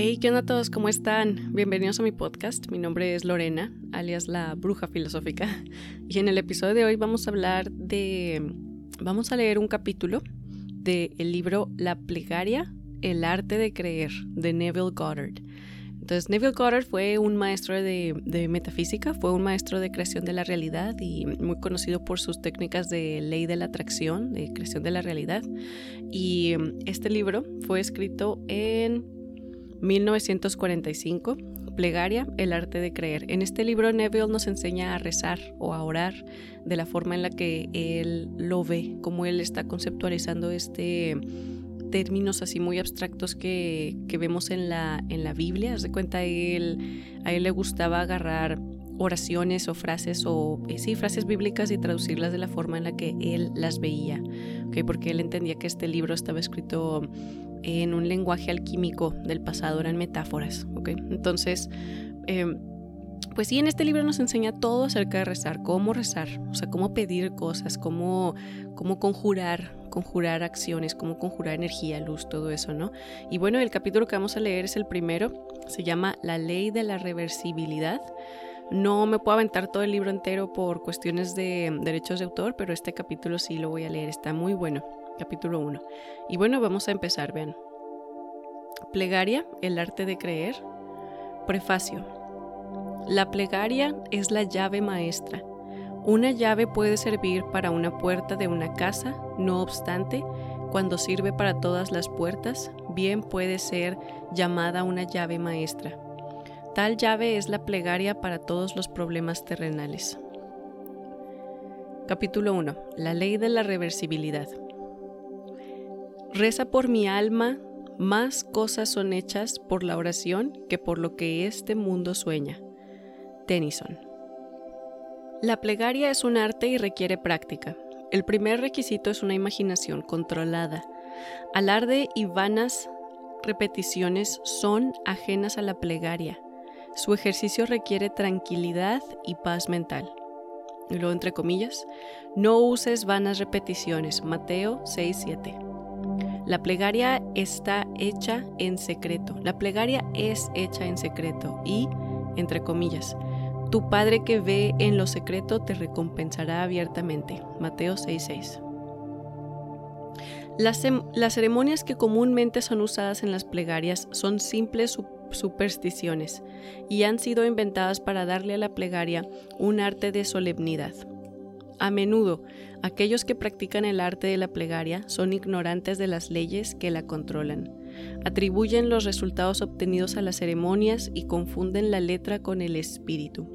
Hey, ¿qué onda a todos? ¿Cómo están? Bienvenidos a mi podcast. Mi nombre es Lorena, alias la bruja filosófica. Y en el episodio de hoy vamos a hablar de... Vamos a leer un capítulo del libro La plegaria, el arte de creer, de Neville Goddard. Entonces, Neville Goddard fue un maestro de, de, metafísica, fue un maestro de creación de la realidad y muy conocido por sus técnicas de ley de la atracción, de creación de la realidad. Y este libro fue escrito en 1945, Plegaria, el arte de creer. En este libro Neville nos enseña a rezar o a orar de la forma en la que él lo ve, como él está conceptualizando este términos así muy abstractos que, vemos en la, en la Biblia. Haz de cuenta, él, a él le gustaba agarrar oraciones o frases o eh, sí, frases bíblicas y traducirlas de la forma en la que él las veía, ¿okay? porque él entendía que este libro estaba escrito en un lenguaje alquímico del pasado, eran metáforas. ¿okay? Entonces, em, pues sí, en este libro nos enseña todo acerca de rezar, cómo rezar, o sea, cómo pedir cosas, cómo, cómo conjurar, conjurar acciones, cómo conjurar energía, luz, todo eso, ¿no? Y bueno, el capítulo que vamos a leer es el primero, se llama La ley de la reversibilidad. No me puedo aventar todo el libro entero por cuestiones de derechos de autor, pero este capítulo sí lo voy a leer, está muy bueno capítulo 1. Y bueno, vamos a empezar, vean. Plegaria, el arte de creer. Prefacio. La plegaria es la llave maestra. Una llave puede servir para una puerta de una casa, no obstante, cuando sirve para todas las puertas, bien puede ser llamada una llave maestra. Tal llave es la plegaria para todos los problemas terrenales. Capítulo 1. La ley de la reversibilidad. Reza por mi alma, más cosas son hechas por la oración que por lo que este mundo sueña. Tennyson. La plegaria es un arte y requiere práctica. El primer requisito es una imaginación controlada. Alarde y vanas repeticiones son ajenas a la plegaria. Su ejercicio requiere tranquilidad y paz mental. Y luego, entre comillas, no uses vanas repeticiones. Mateo 6:7. La plegaria está hecha en secreto. La plegaria es hecha en secreto y, entre comillas, tu Padre que ve en lo secreto te recompensará abiertamente. Mateo 6:6. Las, las, ceremonias que comúnmente son usadas en las plegarias son simples supersticiones y han sido inventadas para darle a la plegaria un arte de solemnidad. A menudo, aquellos que practican el arte de la plegaria son ignorantes de las leyes que la controlan. Atribuyen los resultados obtenidos a las ceremonias y confunden la letra con el espíritu.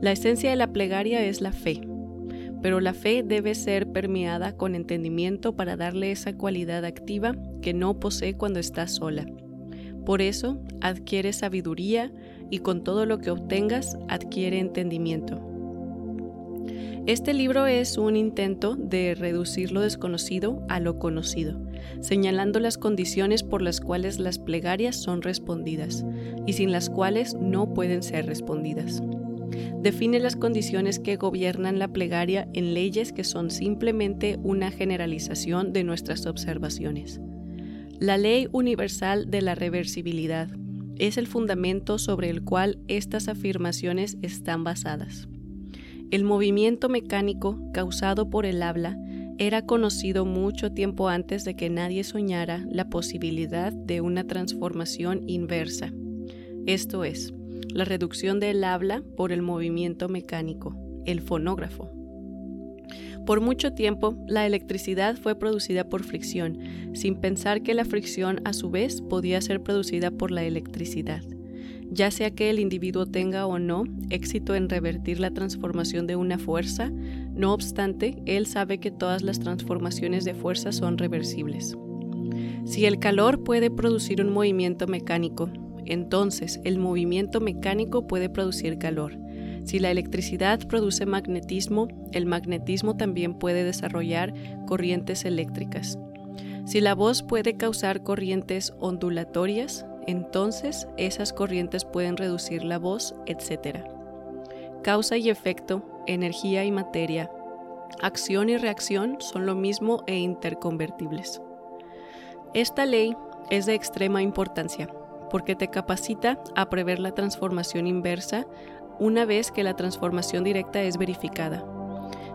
La esencia de la plegaria es la fe, pero la fe debe ser permeada con entendimiento para darle esa cualidad activa que no posee cuando está sola. Por eso, adquiere sabiduría y con todo lo que obtengas adquiere entendimiento. Este libro es un intento de reducir lo desconocido a lo conocido, señalando las condiciones por las cuales las plegarias son respondidas y sin las cuales no pueden ser respondidas. Define las condiciones que gobiernan la plegaria en leyes que son simplemente una generalización de nuestras observaciones. La ley universal de la reversibilidad es el fundamento sobre el cual estas afirmaciones están basadas. El movimiento mecánico causado por el habla era conocido mucho tiempo antes de que nadie soñara la posibilidad de una transformación inversa, esto es, la reducción del habla por el movimiento mecánico, el fonógrafo. Por mucho tiempo, la electricidad fue producida por fricción, sin pensar que la fricción a su vez podía ser producida por la electricidad ya sea que el individuo tenga o no éxito en revertir la transformación de una fuerza, no obstante, él sabe que todas las transformaciones de fuerza son reversibles. Si el calor puede producir un movimiento mecánico, entonces el movimiento mecánico puede producir calor. Si la electricidad produce magnetismo, el magnetismo también puede desarrollar corrientes eléctricas. Si la voz puede causar corrientes ondulatorias, entonces esas corrientes pueden reducir la voz, etc. Causa y efecto, energía y materia, acción y reacción son lo mismo e interconvertibles. Esta ley es de extrema importancia, porque te capacita a prever la transformación inversa una vez que la transformación directa es verificada.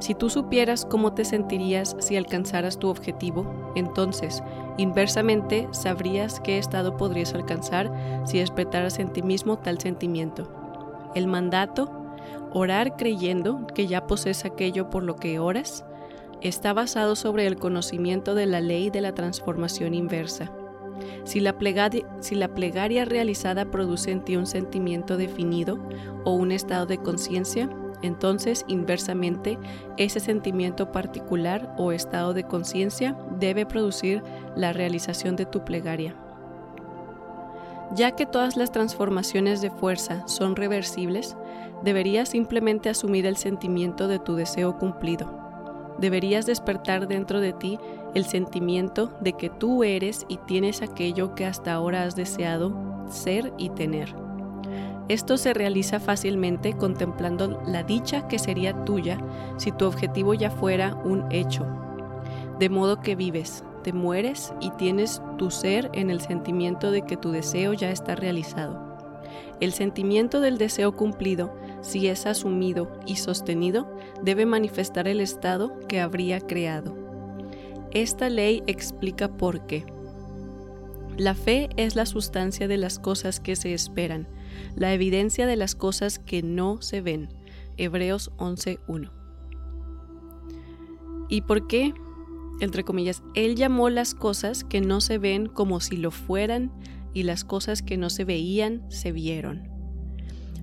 Si tú supieras cómo te sentirías si alcanzaras tu objetivo, entonces, inversamente, sabrías qué estado podrías alcanzar si despertaras en ti mismo tal sentimiento. El mandato, orar creyendo que ya posees aquello por lo que oras, está basado sobre el conocimiento de la ley de la transformación inversa. Si la, plegaria, realizada produce en ti un sentimiento definido o un estado de conciencia, entonces inversamente ese sentimiento particular o estado de conciencia debe producir la realización de tu plegaria. Ya que todas las transformaciones de fuerza son reversibles, deberías simplemente asumir el sentimiento de tu deseo cumplido deberías despertar dentro de ti el sentimiento de que tú eres y tienes aquello que hasta ahora has deseado ser y tener. Esto se realiza fácilmente contemplando la dicha que sería tuya si tu objetivo ya fuera un hecho. De modo que vives, te mueres y tienes tu ser en el sentimiento de que tu deseo ya está realizado. El sentimiento del deseo cumplido, si es asumido y sostenido, debe manifestar el estado que habría creado. Esta ley explica por qué. La fe es la sustancia de las cosas que se esperan, la evidencia de las cosas que no se ven. Hebreos 11.1. ¿Y por qué? Entre comillas, Él llamó las cosas que no se ven como si lo fueran y las cosas que no se veían se vieron.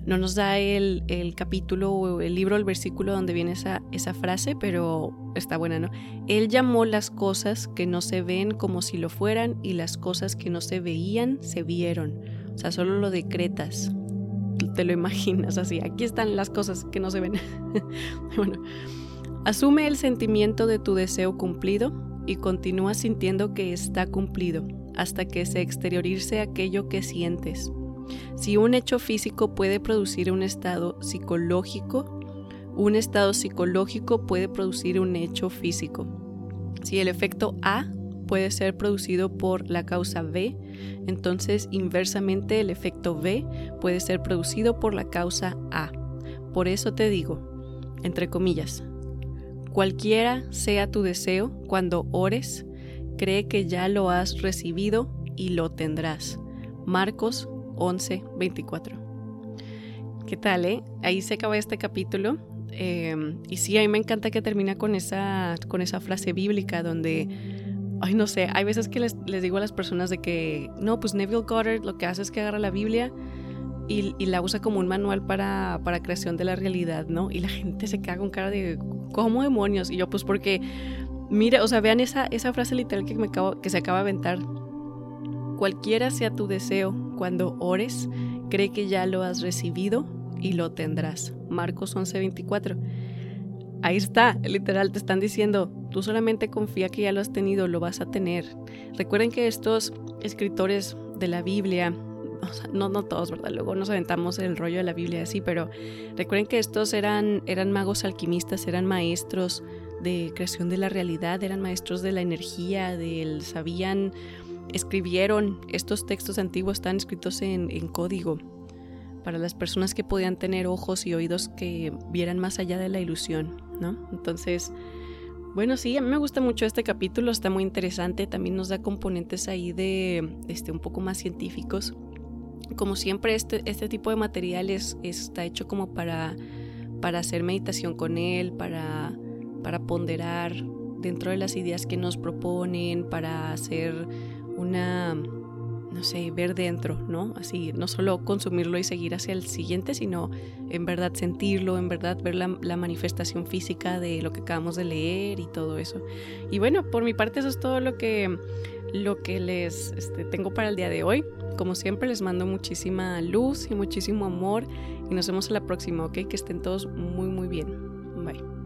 No nos da el, capítulo o el libro, el versículo donde viene esa, esa frase, pero está buena, ¿no? Él llamó las cosas que no se ven como si lo fueran y las cosas que no se veían se vieron. O sea, solo lo decretas. Te lo imaginas así. Aquí están las cosas que no se ven. bueno, asume el sentimiento de tu deseo cumplido y continúa sintiendo que está cumplido hasta que se exteriorice aquello que sientes. Si un hecho físico puede producir un estado psicológico, un estado psicológico puede producir un hecho físico. Si el efecto A puede ser producido por la causa B, entonces inversamente el efecto B puede ser producido por la causa A. Por eso te digo, entre comillas, cualquiera sea tu deseo cuando ores, cree que ya lo has recibido y lo tendrás. Marcos 11, 24. ¿Qué tal, eh? Ahí se acaba este capítulo. Em, y sí, a mí me encanta que termina con esa, con esa frase bíblica donde, ay, no sé, hay veces que les, les digo a las personas de que, no, pues Neville Goddard lo que hace es que agarra la Biblia y, la usa como un manual para, para creación de la realidad, ¿no? Y la gente se queda con cara de, ¿cómo demonios? Y yo, pues porque Mira, o sea, vean esa, esa frase literal que, me acabo, que se acaba de aventar. Cualquiera sea tu deseo, cuando ores, cree que ya lo has recibido y lo tendrás. Marcos 11:24. Ahí está, literal, te están diciendo, tú solamente confía que ya lo has tenido, lo vas a tener. Recuerden que estos escritores de la Biblia, no, no todos, ¿verdad? Luego nos aventamos el rollo de la Biblia así, pero recuerden que estos eran, eran magos alquimistas, eran maestros, de creación de la realidad, eran maestros de la energía, del sabían, escribieron, estos textos antiguos están escritos en, código para las personas que podían tener ojos y oídos que vieran más allá de la ilusión, ¿no? Entonces, bueno, sí, a mí me gusta mucho este capítulo, está muy interesante, también nos da componentes ahí de, este, un poco más científicos. Como siempre, este, este tipo de materiales está hecho como para, para hacer meditación con él, para para ponderar dentro de las ideas que nos proponen, para hacer una, no sé, ver dentro, ¿no? Así, no solo consumirlo y seguir hacia el siguiente, sino en verdad sentirlo, en verdad ver la, manifestación física de lo que acabamos de leer y todo eso. Y bueno, por mi parte eso es todo lo que, lo que les este, tengo para el día de hoy. Como siempre les mando muchísima luz y muchísimo amor y nos vemos en la próxima, ¿ok? Que estén todos muy muy bien. Bye.